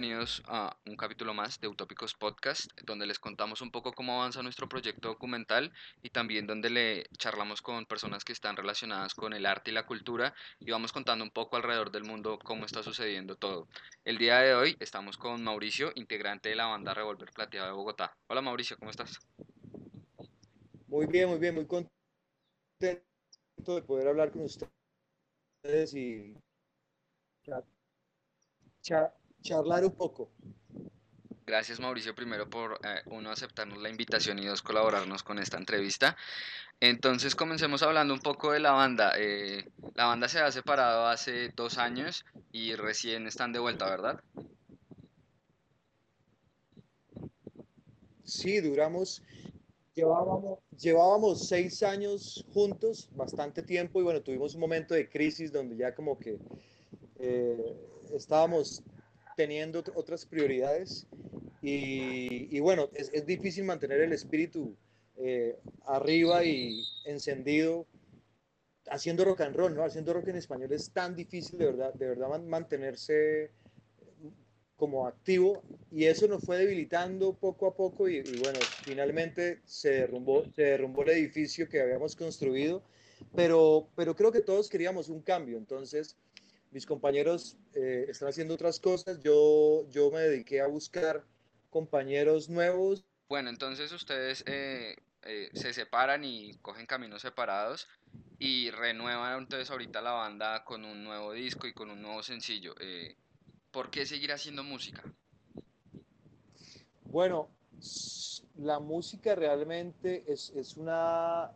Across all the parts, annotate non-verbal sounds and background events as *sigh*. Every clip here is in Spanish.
bienvenidos a un capítulo más de Utópicos Podcast, donde les contamos un poco cómo avanza nuestro proyecto documental y también donde le charlamos con personas que están relacionadas con el arte y la cultura y vamos contando un poco alrededor del mundo cómo está sucediendo todo. El día de hoy estamos con Mauricio, integrante de la banda Revolver Plateado de Bogotá. Hola Mauricio, ¿cómo estás? Muy bien, muy bien, muy contento de poder hablar con ustedes y charlar un poco. Gracias Mauricio primero por eh, uno aceptarnos la invitación y dos colaborarnos con esta entrevista. Entonces comencemos hablando un poco de la banda. Eh, la banda se ha separado hace dos años y recién están de vuelta, ¿verdad? Sí, duramos, llevábamos, llevábamos seis años juntos, bastante tiempo y bueno, tuvimos un momento de crisis donde ya como que eh, estábamos teniendo otras prioridades. Y, bueno, es, difícil mantener el espíritu eh, arriba y encendido haciendo rock and roll, ¿no? Haciendo rock en español es tan difícil de verdad, de verdad mantenerse como activo. Y eso nos fue debilitando poco a poco y, y, bueno, finalmente se derrumbó, se derrumbó el edificio que habíamos construido, pero, pero creo que todos queríamos un cambio, entonces mis compañeros eh, están haciendo otras cosas, yo, yo me dediqué a buscar compañeros nuevos. Bueno, entonces ustedes eh, eh, se separan y cogen caminos separados y renuevan entonces ahorita la banda con un nuevo disco y con un nuevo sencillo. ¿Por qué seguir haciendo música? Bueno, la música realmente es, es, una,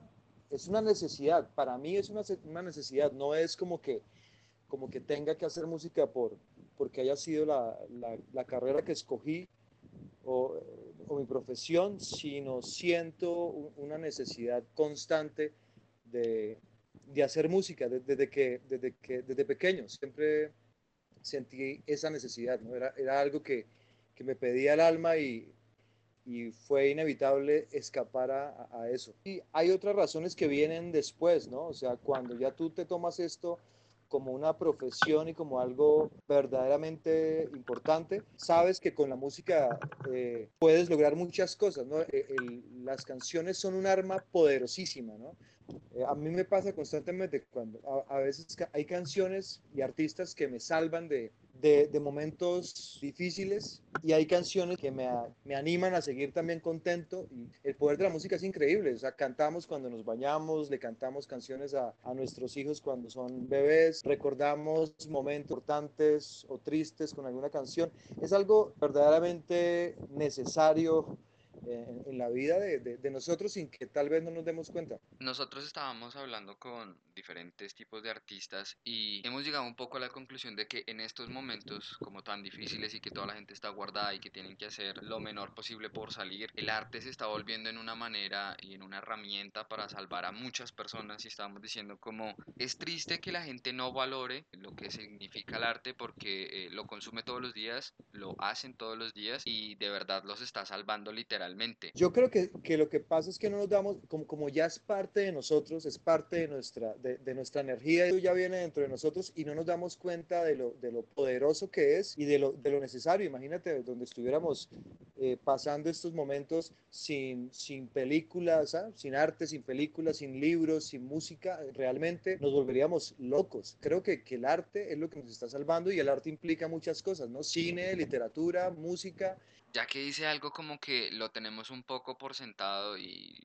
es una necesidad, para mí es una, una necesidad, no es como que como que tenga que hacer música por, porque haya sido la, la, carrera que escogí o, o, mi profesión, sino siento una necesidad constante de, de hacer música desde, que, desde, que, desde pequeño. Siempre sentí esa necesidad, ¿no? era, era algo que, que me pedía el alma y, y fue inevitable escapar a, a, eso. Y hay otras razones que vienen después, ¿no? O sea, cuando ya tú te tomas esto como una profesión y como algo verdaderamente importante, sabes que con la música eh, puedes lograr muchas cosas, ¿no? E, las canciones son un arma poderosísima, ¿no? Eh, a mí me pasa constantemente cuando a, veces hay canciones y artistas que me salvan de, de, momentos difíciles y hay canciones que me, me, animan a seguir también contento el poder de la música es increíble, o cantamos cuando nos bañamos, le cantamos canciones a, a nuestros hijos cuando son bebés, recordamos momentos importantes o tristes con alguna canción, es algo verdaderamente necesario en, la vida de, de, nosotros sin que tal vez no nos demos cuenta. Nosotros estábamos hablando con diferentes tipos de artistas y hemos llegado un poco a la conclusión de que en estos momentos como tan difíciles y que toda la gente está guardada y que tienen que hacer lo menor posible por salir, el arte se está volviendo en una manera y en una herramienta para salvar a muchas personas y estamos diciendo como es triste que la gente no valore lo que significa el arte porque eh, lo consume todos los días, lo hacen todos los días y de verdad los está salvando literalmente yo creo que, que, lo que pasa es que no nos damos, como, como ya es parte de nosotros, es parte de nuestra, de, de nuestra energía, y ya viene dentro de nosotros y no nos damos cuenta de lo, de lo poderoso que es y de lo, de lo necesario. Imagínate donde estuviéramos eh, pasando estos momentos sin, sin películas, ¿ah? sin arte, sin películas, sin libros, sin música, realmente nos volveríamos locos. Creo que, que el arte es lo que nos está salvando y el arte implica muchas cosas, ¿no? Cine, literatura, música. Ya que dice algo como que lo tenemos un poco por sentado y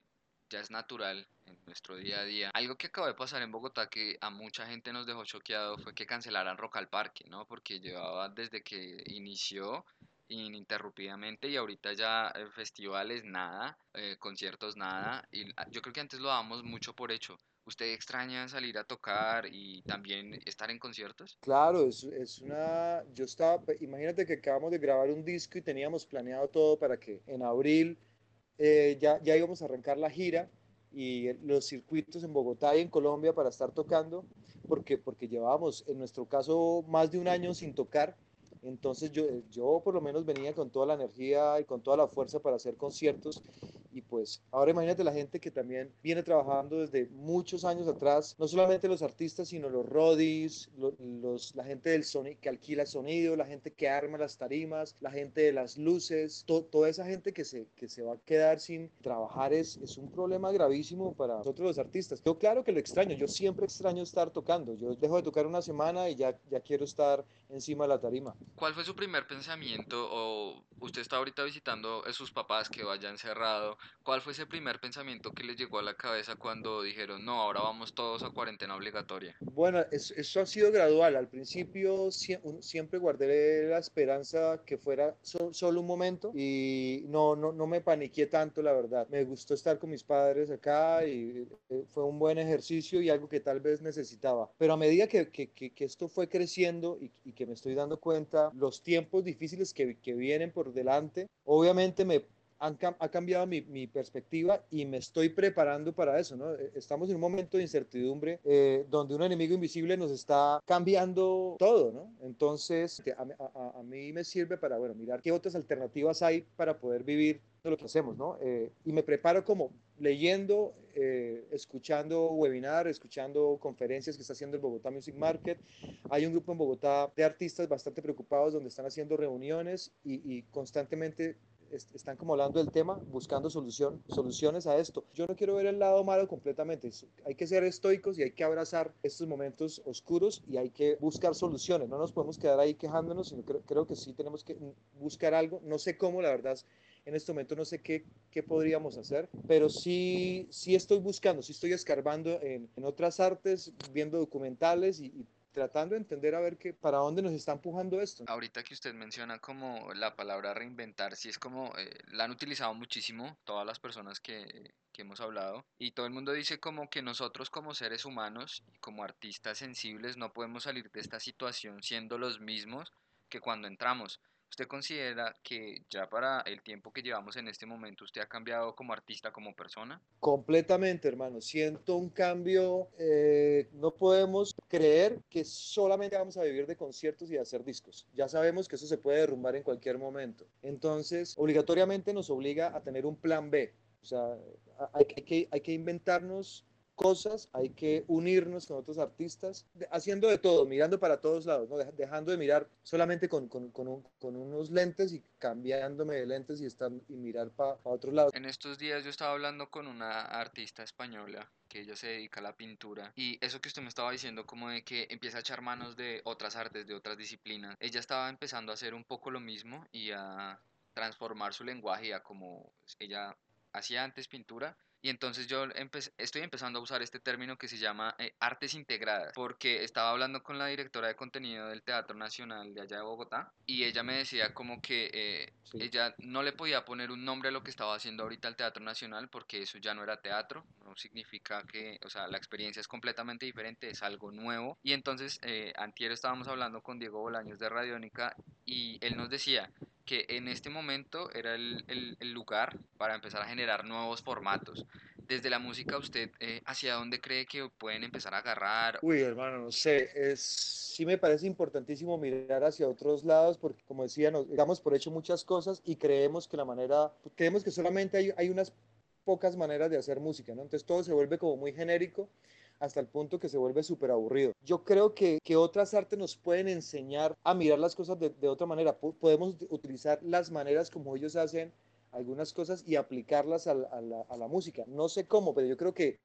ya es natural en nuestro día a día. Algo que acaba de pasar en Bogotá que a mucha gente nos dejó choqueado fue que cancelaran Rock al Parque, ¿no? Porque llevaba desde que inició ininterrumpidamente y ahorita ya eh, festivales nada, eh, conciertos nada. Y yo creo que antes lo dábamos mucho por hecho. ¿Usted extraña salir a tocar y también estar en conciertos? Claro, es, es, una... Yo estaba... Imagínate que acabamos de grabar un disco y teníamos planeado todo para que en abril eh, ya, ya íbamos a arrancar la gira y los circuitos en Bogotá y en Colombia para estar tocando, porque, porque llevábamos, en nuestro caso, más de un año sin tocar. Entonces yo, yo por lo menos venía con toda la energía y con toda la fuerza para hacer conciertos y pues ahora imagínate la gente que también viene trabajando desde muchos años atrás, no solamente los artistas, sino los rodis, los, la gente del sonido, que alquila sonido, la gente que arma las tarimas, la gente de las luces, toda esa gente que se, que se va a quedar sin trabajar es, es un problema gravísimo para nosotros los artistas. Yo claro que lo extraño, yo siempre extraño estar tocando, yo dejo de tocar una semana y ya, ya quiero estar encima de la tarima. ¿Cuál fue su primer pensamiento o usted está ahorita visitando a sus papás que vayan cerrado? ¿Cuál fue ese primer pensamiento que les llegó a la cabeza cuando dijeron, no, ahora vamos todos a cuarentena obligatoria? Bueno, eso, ha sido gradual. Al principio siempre guardé la esperanza que fuera solo un momento y no, no, no me paniqué tanto, la verdad. Me gustó estar con mis padres acá y eh, fue un buen ejercicio y algo que tal vez necesitaba. Pero a medida que, que, que esto fue creciendo y, y, que me estoy dando cuenta, los tiempos difíciles que, que vienen por delante, obviamente me ha cambiado mi, mi, perspectiva y me estoy preparando para eso, ¿no? E, estamos en un momento de incertidumbre eh, donde un enemigo invisible nos está cambiando todo, ¿no? Entonces, a, a, mí me sirve para, bueno, mirar qué otras alternativas hay para poder vivir lo que hacemos, ¿no? Eh, y me preparo como leyendo, eh, escuchando webinar, escuchando conferencias que está haciendo el Bogotá Music Market. Hay un grupo en Bogotá de artistas bastante preocupados donde están haciendo reuniones y, y constantemente están como hablando del tema, buscando solución, soluciones a esto. Yo no quiero ver el lado malo completamente. Hay que ser estoicos y hay que abrazar estos momentos oscuros y hay que buscar soluciones. No nos podemos quedar ahí quejándonos, sino creo, creo que sí tenemos que buscar algo. No sé cómo, la verdad, en este momento no sé qué, qué podríamos hacer, pero sí, sí estoy buscando, sí estoy escarbando en, en otras artes, viendo documentales y, y tratando de entender a ver qué, para dónde nos está empujando esto. Ahorita que usted menciona como la palabra reinventar, sí es como, eh, la han utilizado muchísimo todas las personas que, que hemos hablado y todo el mundo dice como que nosotros como seres humanos y como artistas sensibles no podemos salir de esta situación siendo los mismos que cuando entramos. ¿Usted considera que ya para el tiempo que llevamos en este momento usted ha cambiado como artista, como persona? Completamente, hermano. Siento un cambio. Eh, no podemos creer que solamente vamos a vivir de conciertos y de hacer discos. Ya sabemos que eso se puede derrumbar en cualquier momento. Entonces, obligatoriamente nos obliga a tener un plan B. O sea, hay, que, hay que inventarnos cosas, hay que unirnos con otros artistas, haciendo de todo, mirando para todos lados, ¿no? dejando de mirar solamente con, con, con, unos lentes y cambiándome de lentes y, estar, y mirar para otros lados. En estos días yo estaba hablando con una artista española que ella se dedica a la pintura y eso que usted me estaba diciendo como de que empieza a echar manos de otras artes, de otras disciplinas, ella estaba empezando a hacer un poco lo mismo y a transformar su lenguaje a como ella hacía antes pintura y entonces yo estoy empezando a usar este término que se llama eh, artes integradas, porque estaba hablando con la directora de contenido del Teatro Nacional de allá de Bogotá y ella me decía como que eh, ella no le podía poner un nombre a lo que estaba haciendo ahorita el Teatro Nacional porque eso ya no era teatro, no significa que, o sea, la experiencia es completamente diferente, es algo nuevo. Y entonces, eh, antier estábamos hablando con Diego Bolaños de Radiónica y él nos decía que en este momento era el, el, lugar para empezar a generar nuevos formatos. Desde la música, ¿usted eh, hacia dónde cree que pueden empezar a agarrar? Uy, hermano, no sé, es, sí me parece importantísimo mirar hacia otros lados porque, como decía, nos damos por hecho muchas cosas y creemos que la manera, creemos que solamente hay, hay unas pocas maneras de hacer música, ¿no? Entonces todo se vuelve como muy genérico hasta el punto que se vuelve súper aburrido. Yo creo que, que, otras artes nos pueden enseñar a mirar las cosas de, de otra manera. podemos utilizar las maneras como ellos hacen algunas cosas y aplicarlas a la, a, la, música. No sé cómo, pero yo creo que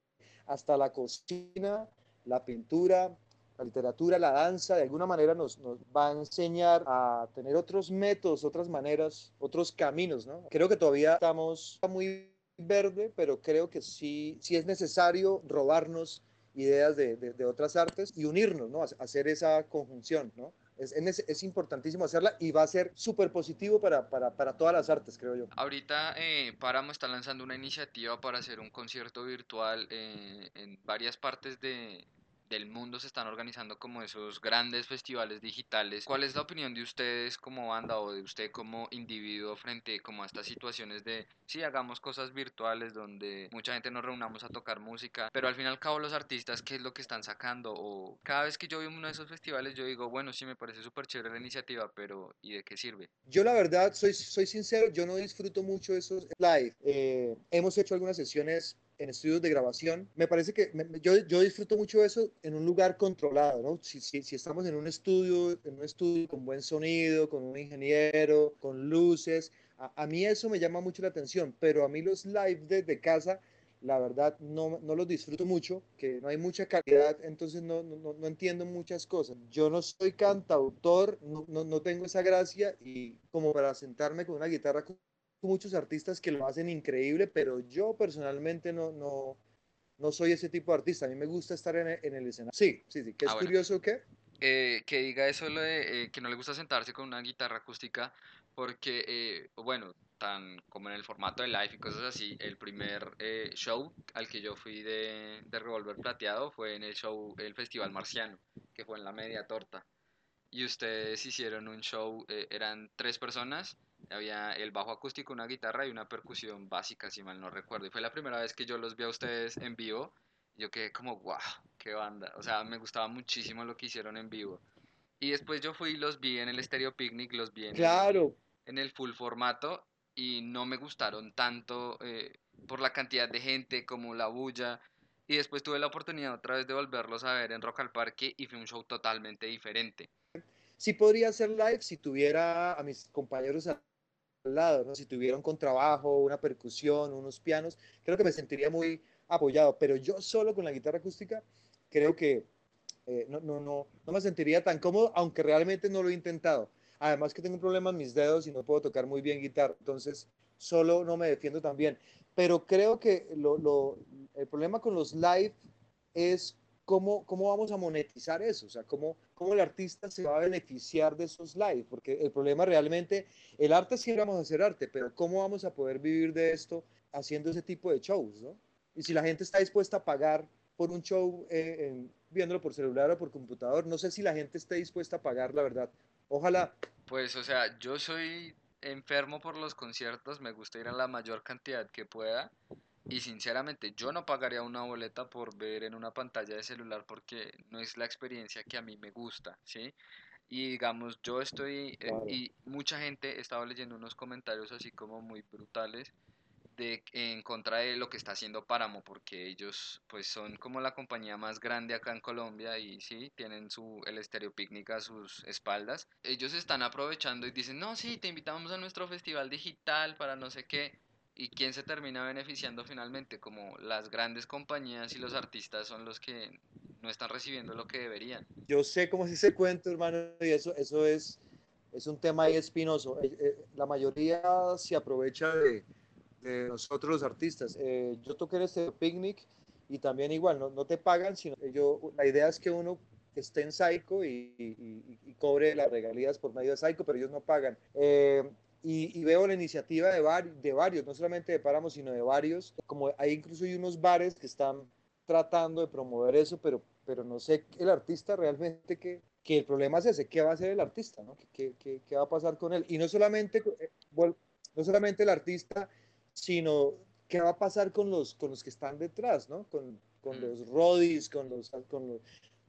hasta la cocina, la pintura, la literatura, la danza, de alguna manera nos, nos, va a enseñar a tener otros métodos, otras maneras, otros caminos, ¿no? Creo que todavía estamos muy verde, pero creo que sí, sí es necesario robarnos ideas de, de, otras artes y unirnos, ¿no? Hacer esa conjunción, ¿no? Es, es, importantísimo hacerla y va a ser súper positivo para, para, para, todas las artes, creo yo. Ahorita eh, Páramo está lanzando una iniciativa para hacer un concierto virtual eh, en varias partes de, del mundo se están organizando como esos grandes festivales digitales. ¿Cuál es la opinión de ustedes como banda o de usted como individuo frente como a estas situaciones de si hagamos cosas virtuales donde mucha gente nos reunamos a tocar música, pero al fin y al cabo los artistas qué es lo que están sacando o cada vez que yo veo uno de esos festivales yo digo, bueno, sí me parece súper chévere la iniciativa, pero ¿y de qué sirve? Yo la verdad soy soy sincero, yo no disfruto mucho esos live. Eh, hemos hecho algunas sesiones en estudios de grabación. Me parece que yo, yo, disfruto mucho eso en un lugar controlado, ¿no? Si, si, estamos en un estudio, en un estudio con buen sonido, con un ingeniero, con luces, a, mí eso me llama mucho la atención, pero a mí los live desde casa, la verdad no, no los disfruto mucho, que no hay mucha calidad, entonces no, no, no entiendo muchas cosas. Yo no soy cantautor, no, tengo esa gracia y como para sentarme con una guitarra muchos artistas que lo hacen increíble, pero yo personalmente no, no, no soy ese tipo de artista. A mí me gusta estar en, en el escenario. Sí, sí, sí. ¿Qué es ah, curioso qué? Eh, que diga eso lo de eh, que no le gusta sentarse con una guitarra acústica porque, eh, bueno, tan como en el formato de live y cosas así, el primer show al que yo fui de, de Revolver Plateado fue en el show, el Festival Marciano, que fue en la media torta. Y ustedes hicieron un show, eran tres personas, había el bajo acústico, una guitarra y una percusión básica, si mal no recuerdo. Y fue la primera vez que yo los vi a ustedes en vivo. Yo quedé como, wow, qué banda. O sea, me gustaba muchísimo lo que hicieron en vivo. Y después yo fui y los vi en el Stereo Picnic, los vi en, claro. el, en el full formato y no me gustaron tanto eh, por la cantidad de gente como la bulla. Y después tuve la oportunidad otra vez de volverlos a ver en Rock al Parque y fue un show totalmente diferente. Sí podría ser live si tuviera a mis compañeros lado, ¿no? si tuviera un contrabajo, una percusión, unos pianos, creo que me sentiría muy apoyado, pero yo solo con la guitarra acústica creo que eh, no, no, no, no me sentiría tan cómodo, aunque realmente no lo he intentado. Además que tengo un problema en mis dedos y no puedo tocar muy bien guitarra, entonces solo no me defiendo tan bien. Pero creo que lo, lo, el problema con los live es ¿cómo, ¿cómo vamos a monetizar eso? O sea, ¿cómo, ¿cómo el artista se va a beneficiar de esos live? Porque el problema realmente, el arte sí vamos a hacer arte, pero ¿cómo vamos a poder vivir de esto haciendo ese tipo de shows? ¿no? Y si la gente está dispuesta a pagar por un show eh, viéndolo por celular o por computador, no sé si la gente esté dispuesta a pagar, la verdad. Ojalá. Pues, o sea, yo soy enfermo por los conciertos, me gusta ir a la mayor cantidad que pueda y sinceramente, yo no pagaría una boleta por ver en una pantalla de celular porque no es la experiencia que a mí me gusta, ¿sí? Y digamos, yo estoy, eh, y mucha gente, he estado leyendo unos comentarios así como muy brutales de, en contra de lo que está haciendo Páramo, porque ellos pues son como la compañía más grande acá en Colombia y sí, tienen su, el Estéreo Picnic a sus espaldas. Ellos están aprovechando y dicen, no, sí, te invitamos a nuestro festival digital para no sé qué ¿Y quién se termina beneficiando finalmente? Como las grandes compañías y los artistas son los que no están recibiendo lo que deberían. Yo sé cómo es ese cuento, hermano, y eso, eso es, es un tema ahí espinoso. Eh, eh, la mayoría se aprovecha de, de nosotros los artistas. Eh, yo toqué en este picnic y también igual, no, no te pagan, sino yo, la idea es que uno esté en Psycho y, y, y, cobre las regalías por medio de Psycho, pero ellos no pagan. Eh, y, veo la iniciativa de, de varios, no solamente de Páramo, sino de varios. Como hay incluso hay unos bares que están tratando de promover eso, pero, pero no sé el artista realmente que, que el problema es ese, ¿qué va a hacer el artista? ¿no? ¿Qué, qué, qué va a pasar con él? Y no solamente, eh, no solamente el artista, sino qué va a pasar con los, con los que están detrás, ¿no? Con, con mm. los rodis, con los, con los,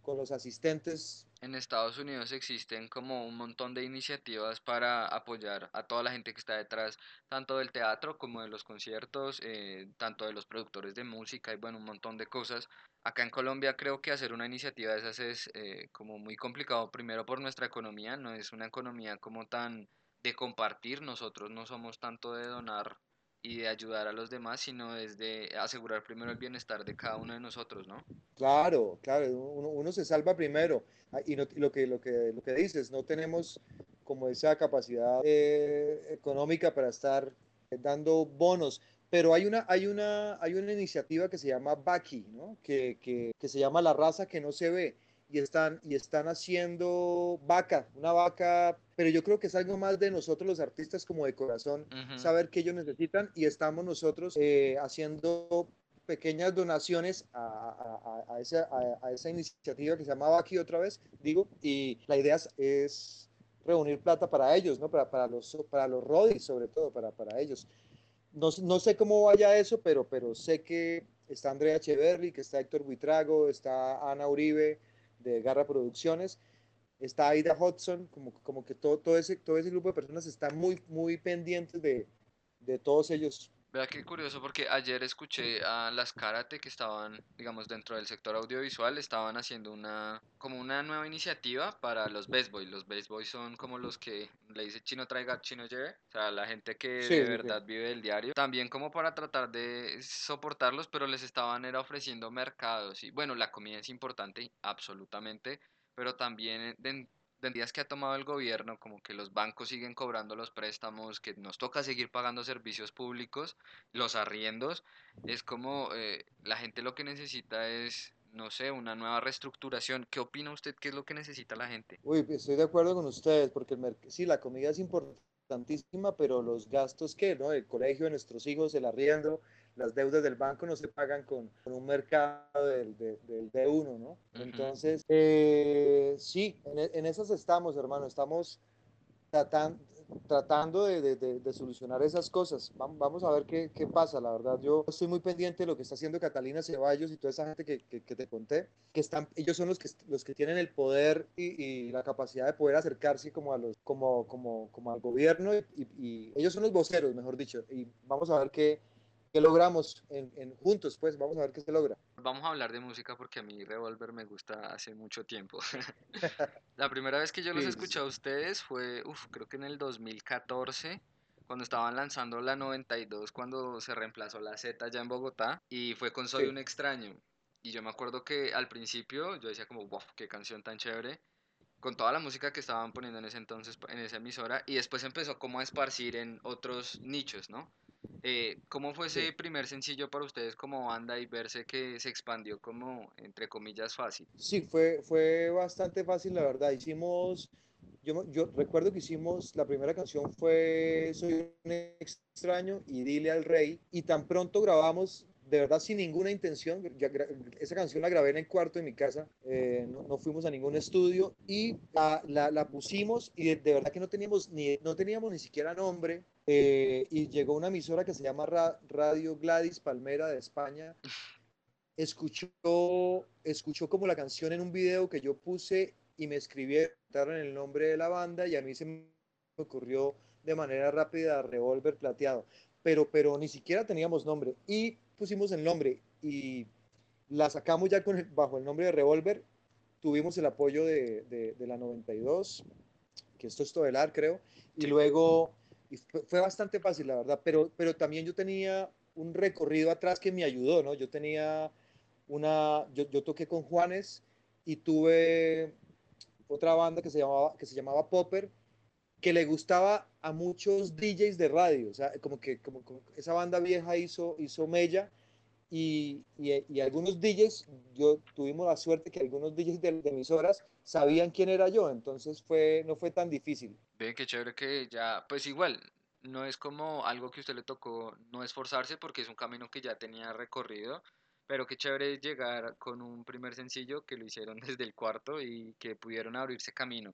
con los asistentes. En Estados Unidos existen como un montón de iniciativas para apoyar a toda la gente que está detrás, tanto del teatro como de los conciertos, eh, tanto de los productores de música y bueno, un montón de cosas. Acá en Colombia creo que hacer una iniciativa de esas es eh, como muy complicado, primero por nuestra economía, no es una economía como tan de compartir, nosotros no somos tanto de donar y de ayudar a los demás, sino es de asegurar primero el bienestar de cada uno de nosotros, ¿no? Claro, claro, uno, uno se salva primero. Ah, y, no, lo, que, lo, que, lo que dices, no tenemos como esa capacidad eh, económica para estar dando bonos. Pero hay una, hay una, hay una iniciativa que se llama Baki, ¿no? que, que, que se llama La raza que no se ve y están, y están haciendo vaca, una vaca, pero yo creo que es algo más de nosotros los artistas como de corazón, saber qué ellos necesitan y estamos nosotros eh, haciendo pequeñas donaciones a, a, esa, a, esa, iniciativa que se llamaba aquí otra vez, digo, y la idea es reunir plata para ellos, ¿no? Para, para los, para los rodis, sobre todo, para, para ellos. No, no, sé cómo vaya eso, pero, pero sé que está Andrea Echeverry, que está Héctor Buitrago, está Ana Uribe de Garra Producciones, está Aida Hudson, como, como que todo, todo, ese, todo ese grupo de personas están muy, muy pendientes de, de todos ellos Vea qué curioso porque ayer escuché a las karate que estaban, digamos, dentro del sector audiovisual, estaban haciendo una, como una nueva iniciativa para los best boys. Los best boys son como los que le dice chino traiga, chino lleve, o sea, la gente que de verdad vive el diario. También como para tratar de soportarlos, pero les estaban era ofreciendo mercados. Y bueno, la comida es importante, absolutamente, pero también días que ha tomado el gobierno, como que los bancos siguen cobrando los préstamos, que nos toca seguir pagando servicios públicos, los arriendos, es como eh, la gente lo que necesita es, no sé, una nueva reestructuración. ¿Qué opina usted? ¿Qué es lo que necesita la gente? Uy, estoy de acuerdo con ustedes, porque el sí, la comida es importantísima, pero los gastos que, ¿no? El colegio de nuestros hijos, el arriendo, las deudas del banco no se pagan con, un mercado del, del, D1, ¿no? Entonces, eh, sí, en, esas estamos, hermano, estamos tratan, tratando de, de, solucionar esas cosas. Vamos a ver qué, qué, pasa, la verdad. Yo estoy muy pendiente de lo que está haciendo Catalina Ceballos y toda esa gente que, que, te conté, que están, ellos son los que, los que tienen el poder y, y la capacidad de poder acercarse como, a los, como, como, como al gobierno y, y ellos son los voceros, mejor dicho, y vamos a ver qué ¿Qué logramos en, juntos? Pues vamos a ver qué se logra. Vamos a hablar de música porque a mí Revolver me gusta hace mucho tiempo. *laughs* la primera vez que yo los escuché a ustedes fue, uf, creo que en el 2014, cuando estaban lanzando la 92, cuando se reemplazó la Z ya en Bogotá, y fue con Soy un extraño. Y yo me acuerdo que al principio yo decía como, wow, qué canción tan chévere con toda la música que estaban poniendo en ese entonces en esa emisora y después empezó como a esparcir en otros nichos, ¿no? Eh, ¿Cómo fue ese primer sencillo para ustedes como banda y verse que se expandió como, entre comillas, fácil? Sí, fue, fue bastante fácil, la verdad. Hicimos, yo, yo recuerdo que hicimos, la primera canción fue Soy un extraño y Dile al Rey, y tan pronto grabamos, de verdad sin ninguna intención. esa canción la grabé en el cuarto de mi casa, eh, no, fuimos a ningún estudio y la, la, pusimos y de, verdad que no teníamos ni, no teníamos ni siquiera nombre. Eh, y llegó una emisora que se llama Radio Gladys Palmera de España. Escuchó, escuchó como la canción en un video que yo puse y me escribieron el nombre de la banda y a mí se me ocurrió de manera rápida Revolver Plateado. Pero, pero ni siquiera teníamos nombre. Y pusimos el nombre y la sacamos ya con bajo el nombre de Revolver. Tuvimos el apoyo de, de, la 92, que esto es Todelar, creo. Y luego fue, bastante fácil, la verdad. Pero, pero también yo tenía un recorrido atrás que me ayudó, ¿no? Yo tenía una. Yo, toqué con Juanes y tuve otra banda que se llamaba, que se llamaba Popper que le gustaba a muchos DJs de radio, o sea, como que como, esa banda vieja hizo, hizo Mella y, y, algunos DJs, yo tuvimos la suerte que algunos DJs de, emisoras sabían quién era yo, entonces fue, no fue tan difícil. Ve qué chévere que ya, pues igual, no es como algo que usted le tocó no esforzarse porque es un camino que ya tenía recorrido, pero qué chévere llegar con un primer sencillo que lo hicieron *laughs* desde el cuarto y que pudieron abrirse camino.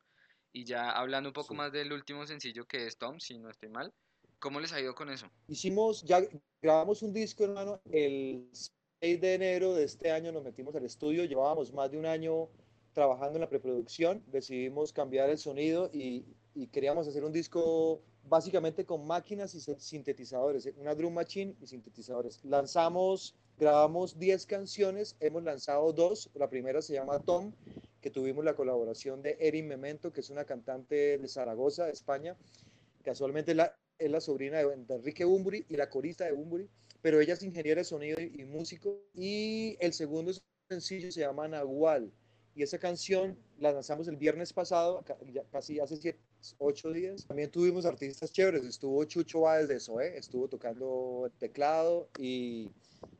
Y ya hablando un poco más del último sencillo que es Tom, si no estoy mal, ¿cómo les ha ido con eso? Hicimos, ya grabamos un disco, hermano, el 6 de enero de este año nos metimos al estudio, llevábamos más de un año trabajando en la preproducción, decidimos cambiar el sonido y, y queríamos hacer un disco básicamente con máquinas y sintetizadores, eh, una drum machine y sintetizadores. Lanzamos, grabamos 10 canciones, hemos lanzado dos, la primera se llama Tom que tuvimos la colaboración de Erin Memento, que es una cantante de Zaragoza, España. Casualmente la, es la sobrina de, Enrique Bumburi y la corista de Bumburi, pero ella es ingeniera de sonido y, músico. Y el segundo sencillo se llama Nahual. Y esa canción la lanzamos el viernes pasado, casi hace siete, ocho días. También tuvimos artistas chéveres. Estuvo Chucho Báez de Zoé, estuvo tocando el teclado y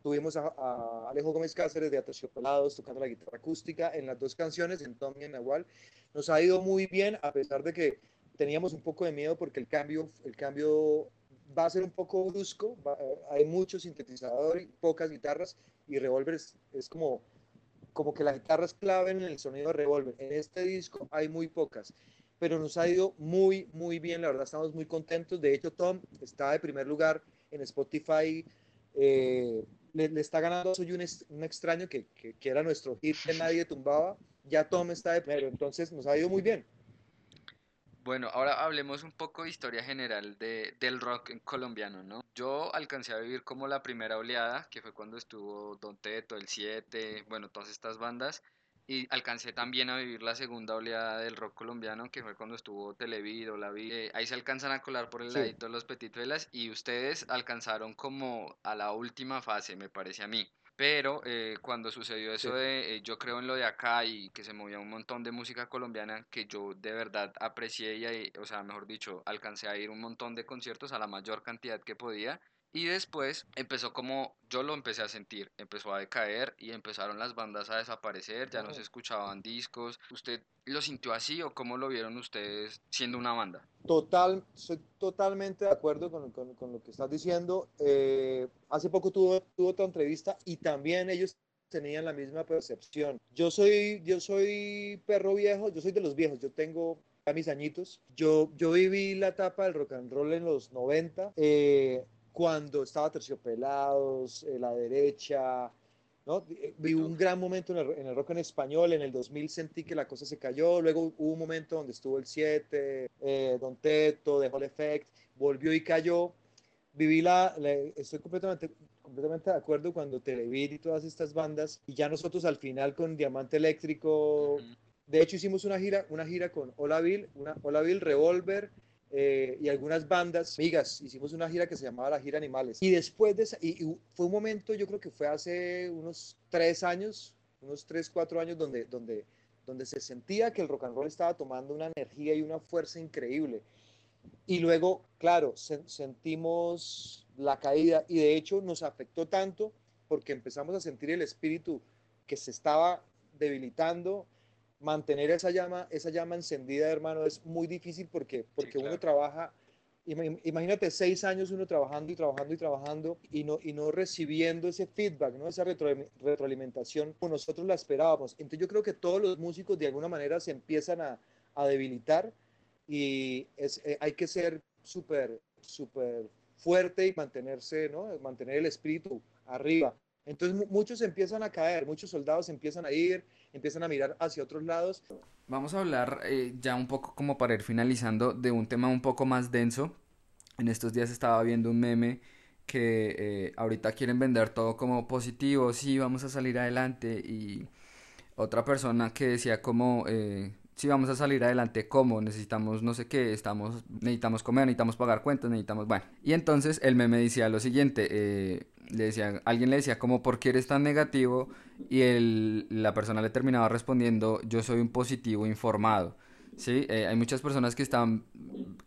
Tuvimos a, Alejo Gómez Cáceres de Aterciopelados tocando la guitarra acústica en las dos canciones, en Tommy y en Nahual. Nos ha ido muy bien, a pesar de que teníamos un poco de miedo porque el cambio, el cambio va a ser un poco brusco, eh, hay muchos sintetizadores, pocas guitarras y Revolver es, como, como que la guitarra es clave en el sonido de Revolver. En este disco hay muy pocas, pero nos ha ido muy, muy bien, la verdad estamos muy contentos. De hecho, Tom está de primer lugar en Spotify. Eh, le, está ganando Soy un, extraño que, que, que, era nuestro hit que nadie tumbaba. Ya Tom está de primero, entonces nos ha ido muy bien. Bueno, ahora hablemos un poco de historia general de, del rock colombiano, ¿no? Yo alcancé a vivir como la primera oleada, que fue cuando estuvo Don Teto, El 7, bueno, todas estas bandas, y alcancé también a vivir la segunda oleada del rock colombiano, que fue cuando estuvo Televido, La Vida. Eh, ahí se alcanzan a colar por el ladito los Petit y ustedes alcanzaron como a la última fase, me parece a mí. Pero eh, cuando sucedió eso de eh, yo creo en lo de acá y que se movía un montón de música colombiana que yo de verdad aprecié y, o sea, mejor dicho, alcancé a ir un montón de conciertos a la mayor cantidad que podía. Y después empezó como yo lo empecé a sentir, empezó a decaer y empezaron las bandas a desaparecer, ya no se escuchaban discos. ¿Usted lo sintió así o cómo lo vieron ustedes siendo una banda? Total, soy totalmente de acuerdo con, con, lo que estás diciendo. Eh, hace poco tuvo, tuvo otra entrevista y también ellos tenían la misma percepción. Yo soy, yo soy perro viejo, yo soy de los viejos, yo tengo a mis añitos. Yo, yo viví la etapa del rock and roll en los 90. Eh, cuando estaba Terciopelados, eh, La Derecha, ¿no? Eh, vi un gran momento en el, rock en español, en el 2000 sentí que la cosa se cayó, luego hubo un momento donde estuvo el 7, eh, Don Teto, The Hall Effect, volvió y cayó. Viví la, estoy completamente, completamente de acuerdo cuando Televid y todas estas bandas, y ya nosotros al final con Diamante Eléctrico, de hecho hicimos una gira, una gira con Hola Bill, una Hola Bill Revolver, eh, y algunas bandas amigas. Hicimos una gira que se llamaba la Gira Animales. Y después de esa, fue un momento, yo creo que fue hace unos tres años, unos tres, cuatro años, donde, donde, donde se sentía que el rock and roll estaba tomando una energía y una fuerza increíble. Y luego, claro, sentimos la caída y de hecho nos afectó tanto porque empezamos a sentir el espíritu que se estaba debilitando mantener esa llama, esa llama encendida, hermano, es muy difícil porque, porque uno trabaja, imagínate seis años uno trabajando y trabajando y trabajando y no, y no recibiendo ese feedback, ¿no? esa retroalimentación como nosotros la esperábamos. Entonces yo creo que todos los músicos de alguna manera se empiezan a, a debilitar y es, eh, hay que ser súper, súper fuerte y mantenerse, ¿no? mantener el espíritu arriba. Entonces muchos empiezan a caer, muchos soldados empiezan a ir, empiezan a mirar hacia otros lados. Vamos a hablar eh, ya un poco como para ir finalizando de un tema un poco más denso. En estos días estaba viendo un meme que eh, ahorita quieren vender todo como positivo, sí, vamos a salir adelante y otra persona que decía como eh, si vamos a salir adelante, ¿cómo? Necesitamos no sé qué, estamos, necesitamos comer, necesitamos pagar cuentas, necesitamos, bueno. Y entonces él me decía lo siguiente, eh, le decía, alguien le decía como, ¿por qué eres tan negativo? Y él, la persona le terminaba respondiendo, yo soy un positivo informado. Sí, eh, hay muchas personas que están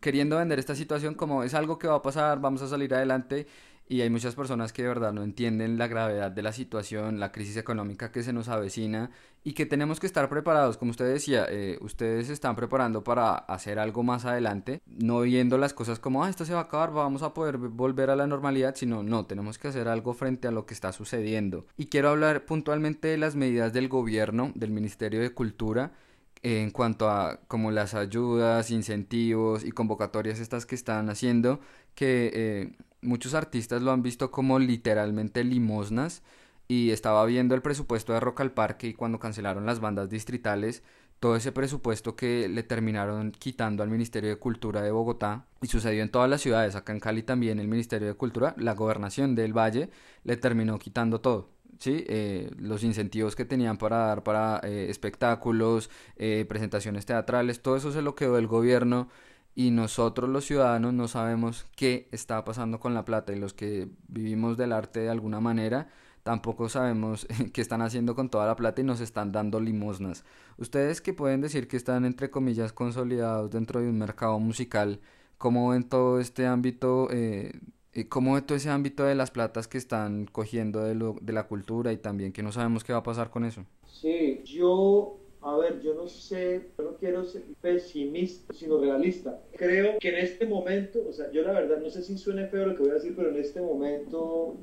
queriendo vender esta situación como es algo que va a pasar, vamos a salir adelante y hay muchas personas que de verdad no entienden la gravedad de la situación, la crisis económica que se nos avecina y que tenemos que estar preparados. Como usted decía, eh, ustedes se están preparando para hacer algo más adelante, no viendo las cosas como, ah, esto se va a acabar, vamos a poder volver a la normalidad, sino, no, tenemos que hacer algo frente a lo que está sucediendo. Y quiero hablar puntualmente de las medidas del gobierno, del Ministerio de Cultura, en cuanto a como las ayudas, incentivos y convocatorias estas que están haciendo, que eh, muchos artistas lo han visto como literalmente limosnas y estaba viendo el presupuesto de Rock al Parque y cuando cancelaron las bandas distritales, todo ese presupuesto que le terminaron quitando al Ministerio de Cultura de Bogotá y sucedió en todas las ciudades, acá en Cali también el Ministerio de Cultura, la gobernación del Valle le terminó quitando todo. ¿sí? Eh, los incentivos que tenían para dar para eh, espectáculos, eh, presentaciones teatrales, todo eso se lo quedó el gobierno y nosotros los ciudadanos no sabemos qué está pasando con la plata y los que vivimos del arte de alguna manera tampoco sabemos *laughs* qué están haciendo con toda la plata y nos están dando limosnas. Ustedes que pueden decir que están entre comillas consolidados dentro de un mercado musical, ¿cómo ven todo este ámbito? Eh, eh ¿Cómo ven todo ese ámbito de las platas que están cogiendo de, lo, de la cultura y también que no sabemos qué va a pasar con eso? Sí, yo A ver, yo no sé, yo no quiero ser pesimista, sino realista. Creo que en este momento, o sea, yo la verdad no sé si suene feo lo que voy a decir, pero en este momento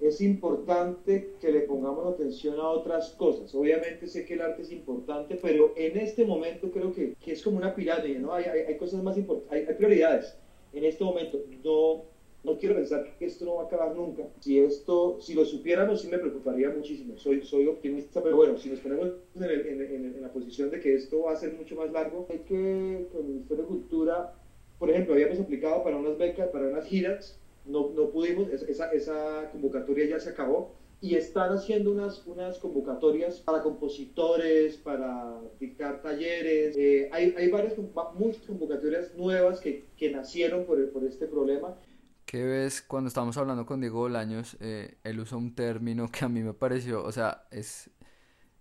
es importante que le pongamos atención a otras cosas. Obviamente sé que el arte es importante, pero en este momento creo que, que es como una pirámide, ¿no? Hay, hay, hay cosas más importantes, hay, prioridades. En este momento no, no quiero pensar que esto no va a acabar nunca. Si esto, si lo supiéramos, sí me preocuparía muchísimo. Soy, soy optimista, pero bueno, si nos ponemos en, en, en, la posición de que esto va a ser mucho más largo, hay que, que el Ministerio de Cultura, por ejemplo, habíamos aplicado para unas becas, para unas giras, no, no pudimos, esa, esa convocatoria ya se acabó y están haciendo unas, unas convocatorias para compositores, para dictar talleres. Eh, hay, hay varias, muchas convocatorias nuevas que, que nacieron por, por este problema. ¿Qué ves cuando estábamos hablando con Diego Bolaños? Eh, él usó un término que a mí me pareció, o sea, es,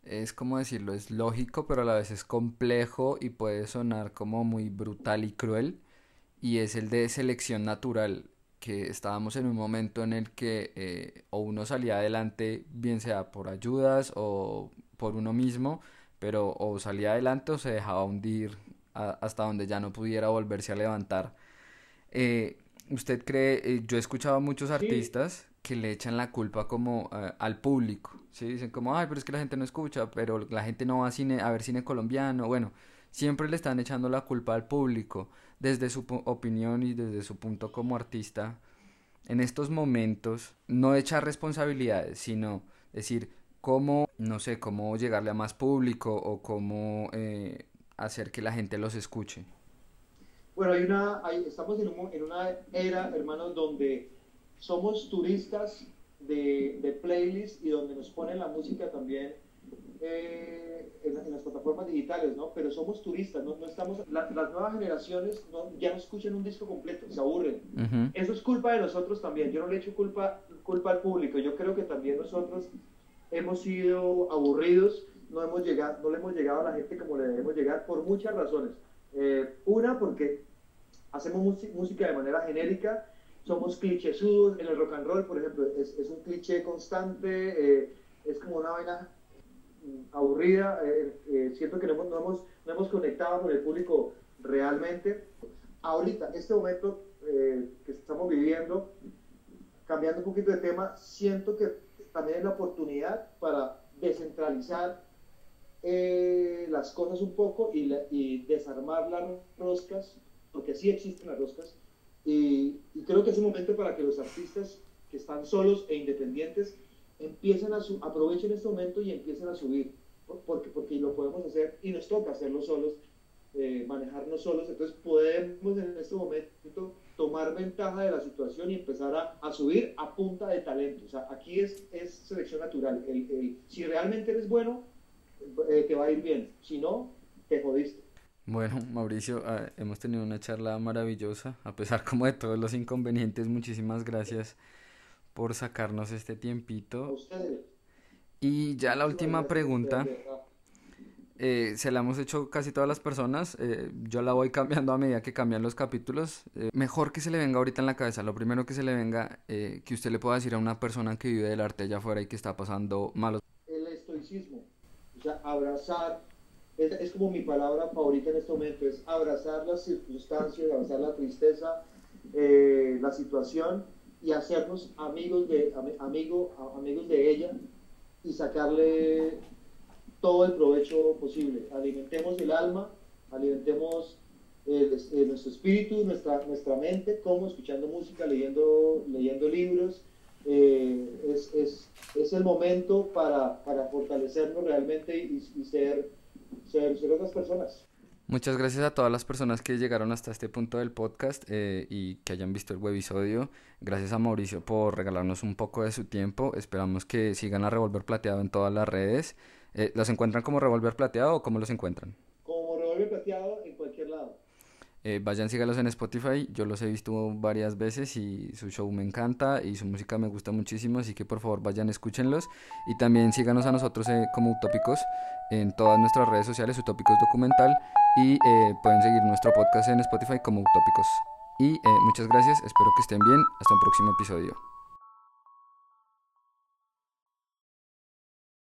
es como decirlo, es lógico, pero a la vez es complejo y puede sonar como muy brutal y cruel, y es el de selección natural que estábamos en un momento en el que eh, o uno salía adelante, bien sea por ayudas o por uno mismo, pero o salía adelante o se dejaba hundir hasta donde ya no pudiera volverse a levantar. Eh, ¿Usted cree, eh, yo he escuchado a muchos artistas que le echan la culpa como al público, ¿sí? Dicen como, ay, pero es que la gente no escucha, pero la gente no va a, cine, a ver cine colombiano, bueno, siempre le están echando la culpa al público desde su opinión y desde su punto como artista, en estos momentos, no echar responsabilidades, sino decir cómo, no sé, cómo llegarle a más público o cómo eh, hacer que la gente los escuche. Bueno, hay una, estamos en, en, una era, hermanos, donde somos turistas de, de playlists y donde nos ponen la música también eh, en, las plataformas digitales, ¿no? Pero somos turistas, no, no estamos, las nuevas generaciones ya no escuchan un disco completo, se aburren. Eso es culpa de nosotros también. Yo no le echo culpa, culpa al público. Yo creo que también nosotros hemos sido aburridos, no hemos llegado, no le hemos llegado a la gente como le debemos llegar por muchas razones. Eh, una, porque hacemos música de manera genérica, somos clichésudos en el rock and roll, por ejemplo, es, un cliché constante, eh, es como una vaina aburrida, eh, eh, siento que no hemos, no hemos, no, hemos, conectado con el público realmente. Ahorita, este momento que estamos viviendo, cambiando un poquito de tema, siento que también es la oportunidad para descentralizar las cosas un poco y, y, desarmar las roscas, porque sí existen las roscas, y, y creo que es un momento para que los artistas que están solos e independientes empiecen a su, aprovechen este momento y empiecen a subir, porque, porque lo podemos hacer y nos toca hacerlo solos, eh, manejarnos solos, entonces podemos en este momento tomar ventaja de la situación y empezar a, a subir a punta de talento. O sea, aquí es, es selección natural. El, el, si realmente eres bueno, eh, te va a ir bien. Si no, te jodiste. Bueno, Mauricio, ah, hemos tenido una charla maravillosa, a pesar *laughs* como de todos los inconvenientes. Muchísimas gracias por sacarnos este tiempito. Y ya la última pregunta, eh, se la hemos hecho casi todas las personas, eh, yo la voy *laughs* cambiando a medida que cambian los capítulos. Eh, mejor que se le venga ahorita en la cabeza, lo primero que se le venga, que usted le pueda decir a una persona que vive del arte allá afuera y que está pasando malos. El estoicismo, sea, abrazar, es, es como mi palabra favorita en este momento, es abrazar las circunstancias, abrazar la tristeza, la situación y hacernos amigos de, amigo, amigos de ella y sacarle todo el provecho posible. Alimentemos el alma, alimentemos nuestro espíritu, nuestra, nuestra mente, como escuchando música, leyendo, leyendo libros. Eh, es, es, es, el momento para, para fortalecernos realmente y, ser, ser, ser otras personas. Muchas gracias a todas las personas que llegaron hasta este punto del podcast eh, y que hayan visto el webisodio. Gracias a Mauricio por regalarnos un poco de su tiempo. Esperamos que sigan a Revolver Plateado en todas las redes. Eh, ¿Los encuentran como Revolver Plateado o cómo los encuentran? Como Revolver Plateado en. Eh, vayan, sígalos en Spotify. Yo los he visto varias veces y su show me encanta y su música me gusta muchísimo. Así que por favor vayan, escúchenlos. Y también síganos a nosotros como Utópicos en todas nuestras redes sociales, Utópicos Documental y eh, pueden seguir nuestro podcast en Spotify como Utópicos. Y eh, muchas gracias, espero que estén bien, hasta un próximo episodio.